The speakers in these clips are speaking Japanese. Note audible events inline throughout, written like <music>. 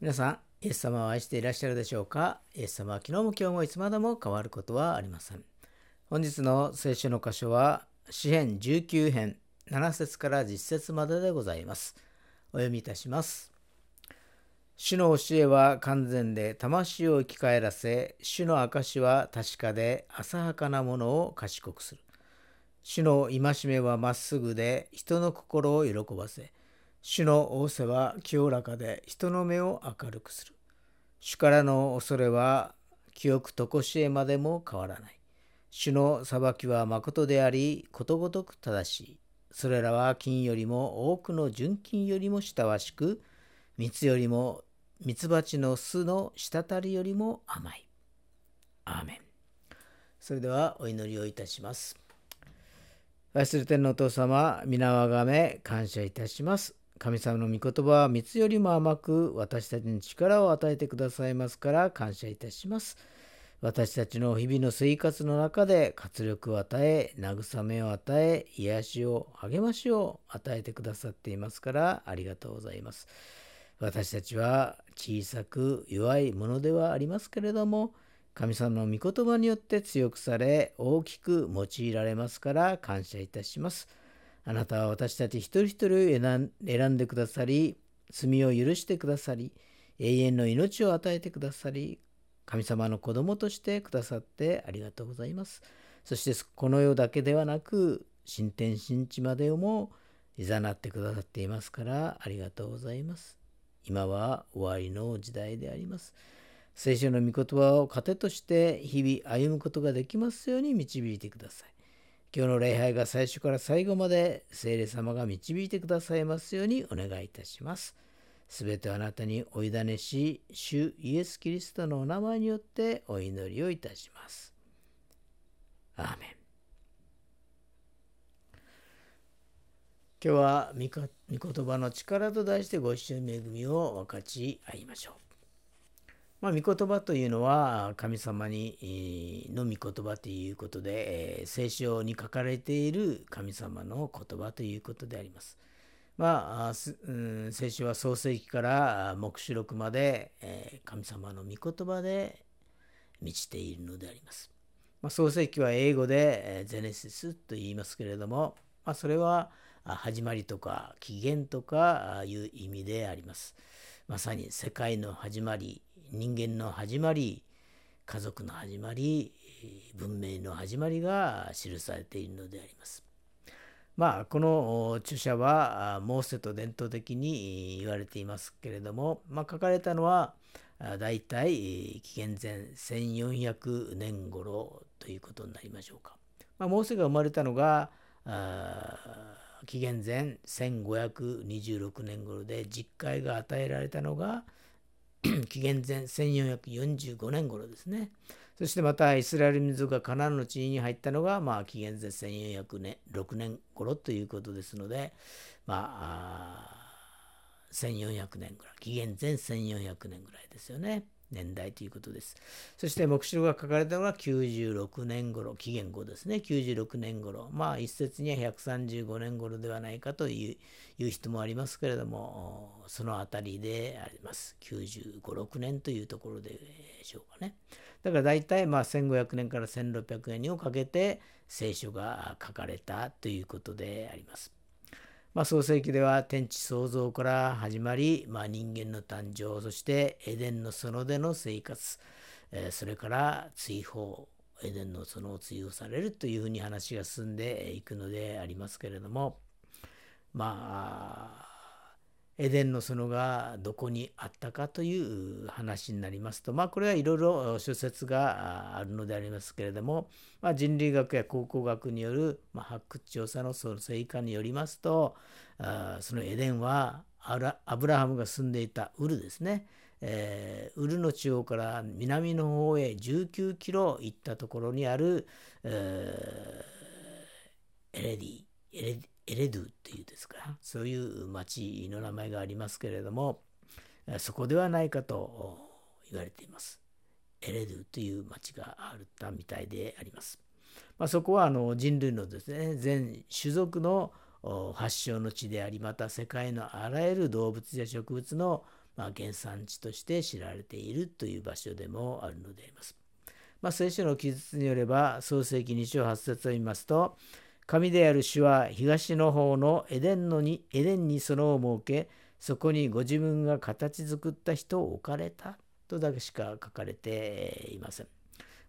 皆さん、イエス様を愛していらっしゃるでしょうか？イエス様は昨日も今日もいつまでも変わることはありません。本日の聖書の箇所は、詩編19編7節から10節まででございます。お読みいたします。主の教えは完全で魂を生き返らせ、主の証は確かで浅はかなものを賢くする。主の戒めはまっすぐで人の心を喜ばせ、主の仰せは清らかで人の目を明るくする。主からの恐れは記憶とこしえまでも変わらない。主の裁きは誠であり、ことごとく正しい。それらは金よりも多くの純金よりも親しく、蜜よりも蜜蜂の巣の滴りよりも甘い。アーメン。それではお祈りをいたします。愛する天のお父様、皆をあがめ感謝いたします。神様の御言葉は蜜よりも甘く私たちに力を与えてくださいますから感謝いたします。私たちの日々の生活の中で活力を与え、慰めを与え、癒しを、励ましを与えてくださっていますからありがとうございます。私たちは小さく弱いものではありますけれども、神様の御言葉によって強くされ、大きく用いられますから感謝いたします。あなたは私たち一人一人を選んでくださり、罪を許してくださり、永遠の命を与えてくださり、神様の子供としてくださってありがとうございます。そしてこの世だけではなく、新天新地までをもいざなってくださっていますからありがとうございます。今は終わりの時代であります。聖書の御言葉を糧として日々歩むことができますように導いてください。今日の礼拝が最初から最後まで聖霊様が導いてくださいますようにお願いいたします。すべてあなたにお委ねし、主イエス・キリストのお名前によってお祈りをいたします。アーメン。今日は御言葉の力と題してご一緒に恵みを分かち合いましょう。まあ、御言葉というのは神様にの御言葉ということで、えー、聖書に書かれている神様の言葉ということであります。まあ、うん、聖書は創世記から黙示録まで、えー、神様の御言葉で満ちているのであります。まあ、創世記は英語で、ゼネシスと言いますけれども、まあ、それは始まりとか起源とかいう意味であります。まさに世界の始まり、人間の始まり家族の始まり文明の始まりが記されているのであります。まあこの著者はモーセと伝統的に言われていますけれども、まあ、書かれたのは大体紀元前1400年頃ということになりましょうか。まあ、モーセが生まれたのが紀元前1526年頃で実戒が与えられたのが <clears throat> 紀元前1445年頃ですね。そしてまたイスラエル民族がカナンの地に入ったのが、まあ、紀元前1406年 ,6 年頃ということですので、まあ、1400年ぐらい、紀元前1400年ぐらいですよね。年代ということです。そして黙示録が書かれたのが96年頃、紀元後ですね、96年頃、まあ一説には135年頃ではないかという人もありますけれども、そのあたりであります。95、6年というところでしょうかね。だから大体まあ1500年から1600年をかけて聖書が書かれたということであります。まあ、創世記では天地創造から始まり、まあ、人間の誕生そしてエデンの園での生活、えー、それから追放エデンの園を追放されるというふうに話が進んでいくのでありますけれどもまあエデンの園がどこにあったかという話になりますと、まあ、これはいろいろ諸説があるのでありますけれども、まあ、人類学や考古学による、発掘調査の成果によりますと、そのエデンはアブラハムが住んでいたウルですね、えー、ウルの地方から南の方へ19キロ行ったところにある、えー、エレディエレエレドゥっていうですかそういう町の名前がありますけれどもそこではないかと言われています。エレドゥという町があったみたいであります。まあ、そこはあの人類のですね全種族の発祥の地でありまた世界のあらゆる動物や植物のま、原産地として知られているという場所でもあるのであります。まあ、聖書の記述によれば創世記2章8節を見ますと神である主は東の方のエデンのにエデンに園を設けそこにご自分が形作った人を置かれたとだけしか書かれていません。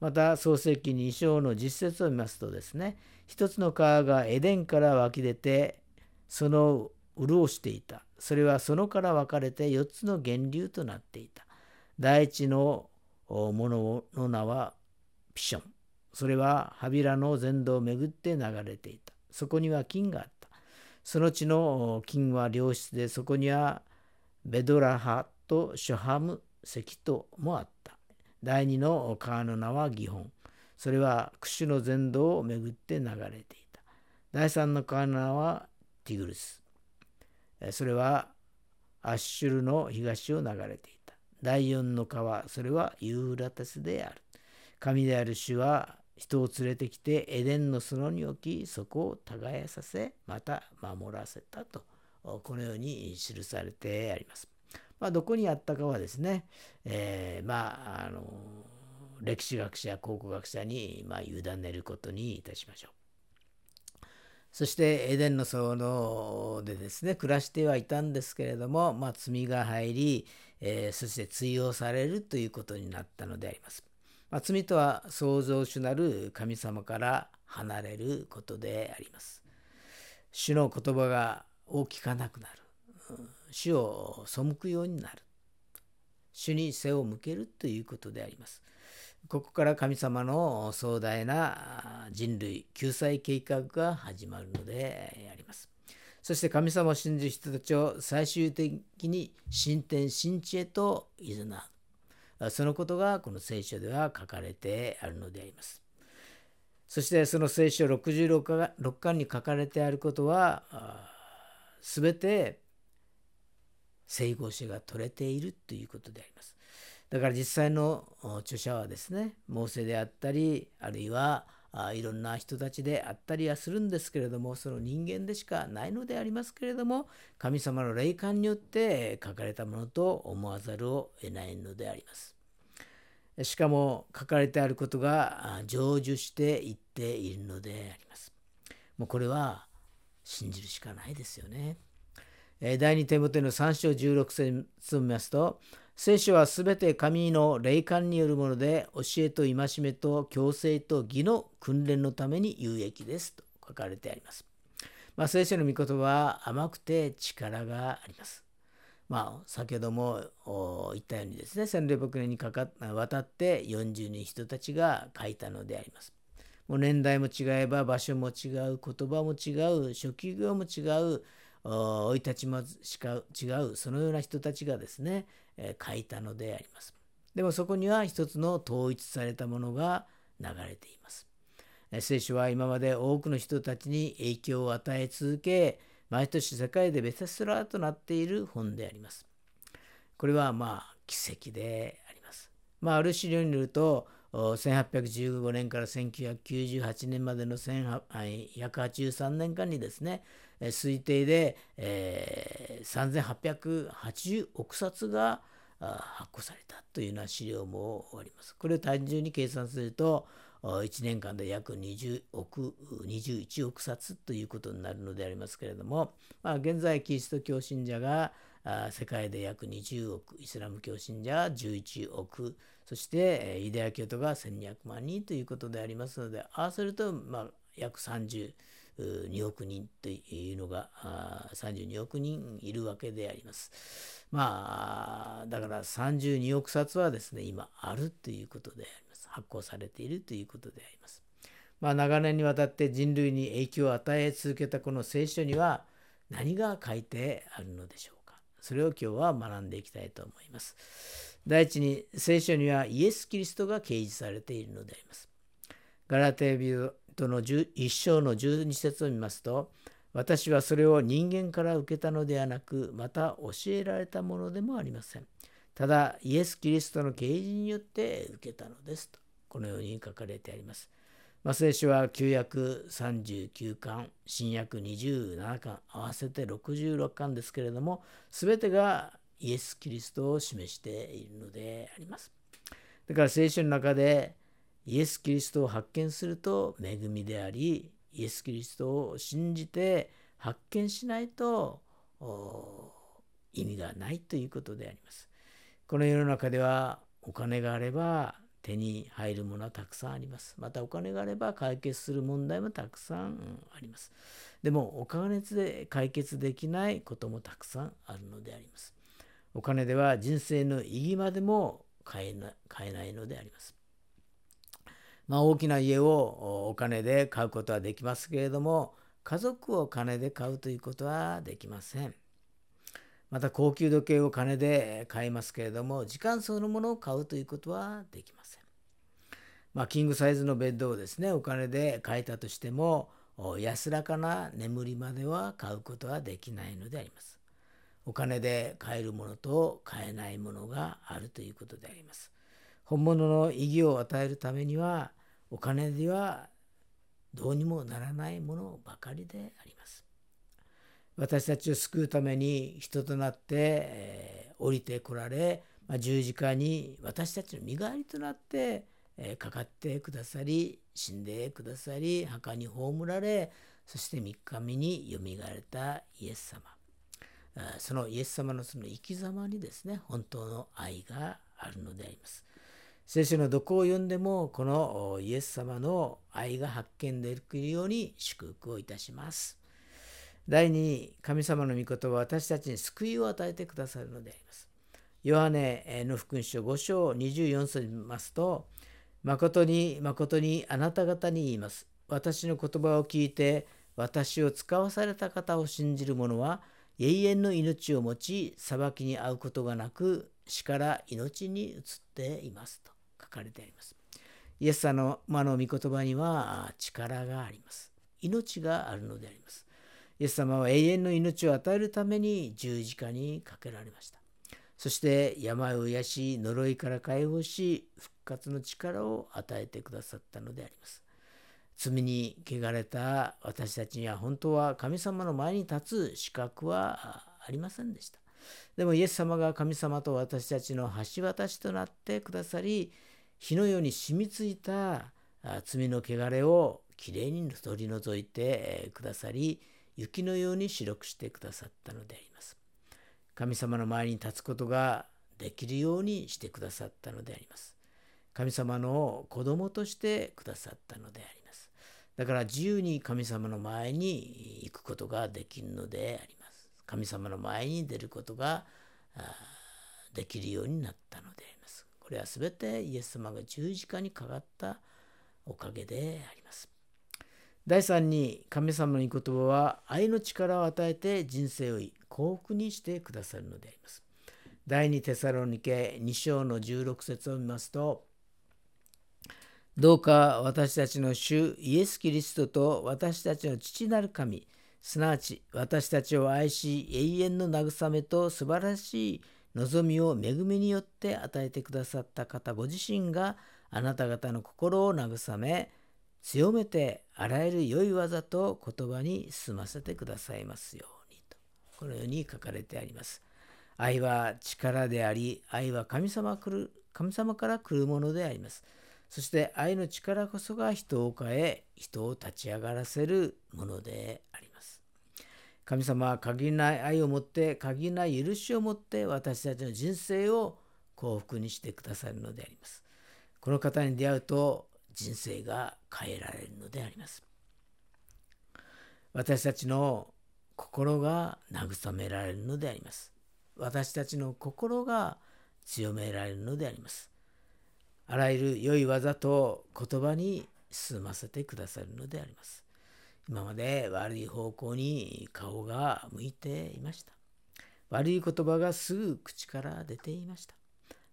また創世記2章の実節を見ますとですね一つの川がエデンから湧き出てその潤していた。それはそのから分かれて4つの源流となっていた。第一のものの名はピション。それはハビラの全土を巡って流れていた。そこには金があった。その地の金は良質でそこにはベドラハとシュハム石ともあった。第二の川の名はギホン。それはクシュの全土を巡って流れていた。第三の川の名はティグルス。それはアッシュルの東を流れていた。第四の川それはユーラテスである。神である主は人を連れてきてエデンの園に置きそこを耕させまた守らせたとこのように記されてあります。まあ、どこにあったかはですね、えー、まああの歴史学者考古学者に、まあ、委ねることにいたしましょう。そしてエデンの園でですね暮らしてはいたんですけれども、まあ、罪が入り、えー、そして追用されるということになったのであります。まあ、罪とは創造主なる神様から離れることであります。主の言葉が大きかなくなる。主を背くようになる。主に背を向けるということであります。ここから神様の壮大な人類救済計画が始まるのであります。そして神様を信じる人たちを最終的に進展新地へと誘う。そのことがこの聖書では書かれてあるのであります。そしてその聖書66巻に書かれてあることは全て整合性が取れているということであります。だから実際の著者はですね、モーセであったり、あるいはあいろんな人たちであったりはするんですけれども、その人間でしかないのでありますけれども、神様の霊感によって書かれたものと思わざるを得ないのであります。しかも書かれてあることが成就していっているのであります。もうこれは信じるしかないですよね。第二手元の3章16節を見ますと、聖書はすべて神の霊感によるもので、教えと戒めと強制と義の訓練のために有益ですと書かれてあります。まあ、聖書の御言葉は甘くて力があります。まあ、先ほども言ったようにですね、1600年にかか渡って40人人たちが書いたのであります。もう年代も違えば場所も違う、言葉も違う、職業も違う、生い立ちも違うそのような人たちがですね、書いたのであります。でもそこには一つの統一されたものが流れています。聖書は今まで多くの人たちに影響を与え続け、毎年世界でベスラーとなっている本であります。これはまあ奇跡であります。まあ、ある資料によると、1815年から1998年までの183年間にですね、推定で、えー、3880億冊が発行されたというような資料もあります。これを単純に計算すると、1年間で約20億、21億冊ということになるのでありますけれども、まあ、現在、キリスト教信者が世界で約20億、イスラム教信者11億、そしてユダヤ教徒が1200万人ということでありますので、合わせると、まあ、約30億、2億人というのが32億人いるわけであります。まあだから32億冊はですね今あるということであります発行されているということであります。まあ、長年にわたって人類に影響を与え続けたこの聖書には何が書いてあるのでしょうかそれを今日は学んでいきたいと思います。第一に聖書にはイエス・キリストが掲示されているのであります。ガラテビトの一章の12節を見ますと私はそれを人間から受けたのではなくまた教えられたものでもありませんただイエス・キリストの啓示によって受けたのですとこのように書かれてありますまあ、聖書は旧約39巻、新約27巻、合わせて66巻ですけれども、すべてがイエス・キリストを示しているのであります。だから聖書の中でイエス・キリストを発見すると恵みであり、イエス・キリストを信じて発見しないと意味がないということであります。この世の中ではお金があれば手に入るものはたくさんあります。またお金があれば解決する問題もたくさんあります。でもお金で解決できないこともたくさんあるのであります。お金では人生の意義までも買えな買えないのであります。まあ、大きな家をお金で買うことはできますけれども家族を金で買うということはできません。また高級時計を金で買いますけれども時間そのものを買うということはできません。まあ、キングサイズのベッドをですねお金で買えたとしても安らかな眠りまでは買うことはできないのであります。お金で買えるものと買えないものがあるということであります。本物の意義を与えるためにはお金ではどうにもならないものばかりであります。私たちを救うために人となって、えー、降りてこられ、まあ、十字架に私たちの身代わりとなって、えー、かかってくださり死んでくださり墓に葬られそして3日目によみがえたイエス様そのイエス様のその生き様にですね本当の愛があるのであります。聖書のどこを読んでもこのイエス様の愛が発見できるように祝福をいたします。第2神様の御言葉は私たちに救いを与えてくださるのであります。ヨハネの福音書5章24節に見ますと、誠に誠にあなた方に言います。私の言葉を聞いて私を使わされた方を信じる者は永遠の命を持ち裁きに遭うことがなく死から命に移っていますと。書かれてあります。イエス様の御言葉には力があります。命があるのであります。イエス様は永遠の命を与えるために十字架にかけられました。そして病を癒し、呪いから解放し、復活の力を与えてくださったのであります。罪に汚れた私たちには本当は神様の前に立つ資格はありませんでした。でもイエス様が神様と私たちの橋渡しとなってくださり、火のように染みついた罪の汚れをきれいに取り除いてくださり雪のように白くしてくださったのであります。神様の前に立つことができるようにしてくださったのであります。神様の子供としてくださったのであります。だから自由に神様の前に行くことができるのであります。神様の前に出ることができるようになったのでありますこれは全てイエス様が十字架にかかったおかげであります。第3に神様の御言葉は愛の力を与えて人生を幸福にしてくださるのであります。第2テサロニケ2章の16節を見ますとどうか私たちの主イエス・キリストと私たちの父なる神すなわち私たちを愛し永遠の慰めと素晴らしい望みを恵みによって与えてくださった方ご自身があなた方の心を慰め強めてあらゆる良い技と言葉に進ませてくださいますようにとこのように書かれてあります。愛は力であり愛は神様来る神様から来るものであります。そして愛の力こそが人を変え人を立ち上がらせるものであります。神様は限りない愛を持って限りない許しを持って私たちの人生を幸福にしてくださるのであります。この方に出会うと人生が変えられるのであります。私たちの心が慰められるのであります。私たちの心が強められるのであります。あらゆる良い技と言葉に進ませてくださるのであります。今まで悪い方向に顔が向いていました。悪い言葉がすぐ口から出ていました。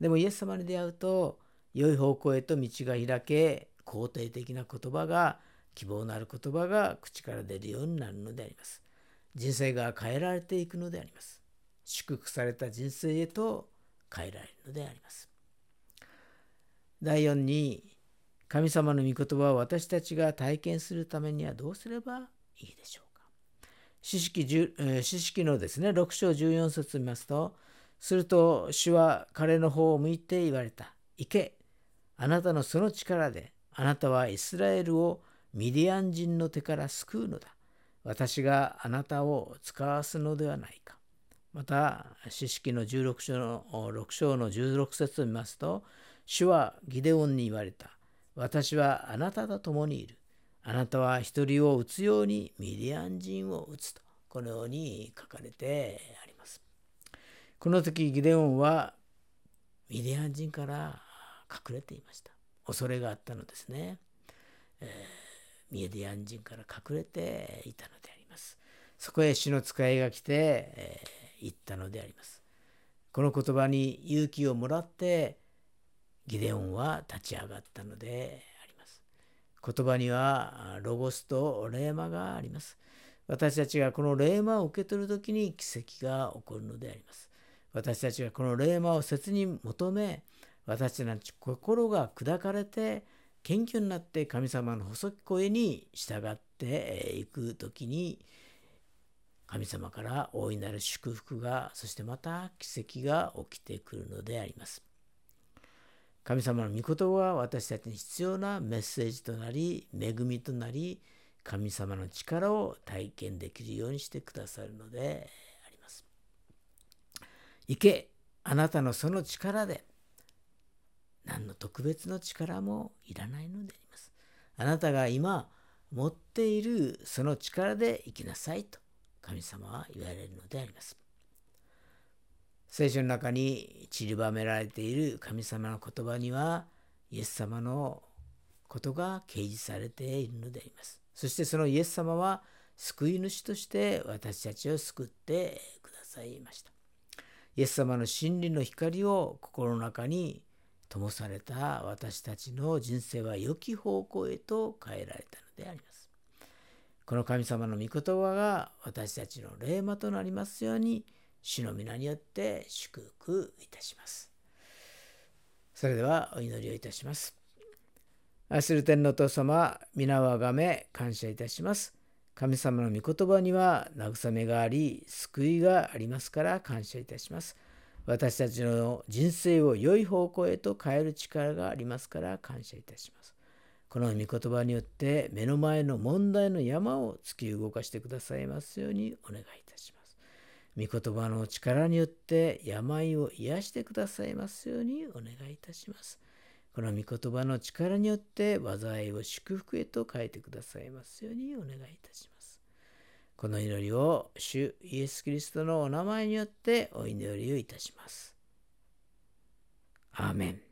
でもイエス様に出会うと、良い方向へと道が開け、肯定的な言葉が、希望のある言葉が口から出るようになるのであります。人生が変えられていくのであります。祝福された人生へと変えられるのであります。第4に、神様の御言葉を私たちが体験するためにはどうすればいいでしょうか？四式四式のですね、6章14節を見ますと、すると主は彼の方を向いて言われた。行け。あなたのその力で、あなたはイスラエルをミディアン人の手から救うのだ。私があなたを使わすのではないか。また、四式の16章の6章の16節を見ますと、主はギデオンに言われた。私はあなたと共にいる。あなたは一人を打つようにミディアン人を打つと、このように書かれてあります。この時ギデオンはミディアン人から隠れていました。恐れがあったのですね。えー、ミディアン人から隠れていたのであります。そこへ主の使いが来て、えー、言ったのであります。この言葉に勇気をもらってギデオンは立ち上がったのであります。言葉にはロゴスとレーマがあります。私たちがこのレーマを受け取るときに奇跡が起こるのであります。私たちがこの霊魔を切に求め私たちの心が砕かれて謙虚になって神様の細き声に従っていく時に神様から大いなる祝福がそしてまた奇跡が起きてくるのであります。神様の御言葉は私たちに必要なメッセージとなり恵みとなり神様の力を体験できるようにしてくださるのであります行けあなたのその力で何の特別の力もいらないのであります。あなたが今持っているその力で生きなさいと神様は言われるのであります。聖書の中に散りばめられている神様の言葉にはイエス様のことが掲示されているのであります。そしてそのイエス様は救い主として私たちを救ってくださいました。イエス様の真理の光を心の中に灯された私たちの人生は良き方向へと変えられたのであります。この神様の御言葉が私たちの霊魔となりますように主の皆によって祝福いたします。それではお祈りをいたします。愛する天のお父様、皆をあがめ感謝いたします。神様の御言葉には慰めがあり、救いがありますから感謝いたします。私たちの人生を良い方向へと変える力がありますから感謝いたします。この御言葉によって目の前の問題の山を突き動かしてくださいますようにお願いいたします。御言葉の力によって病を癒してくださいますようにお願いいたします。この御言葉の力によって災いを祝福へと変えてくださいますようにお願いいたします。この祈りを主イエス・キリストのお名前によってお祈りをいたします。アーメン。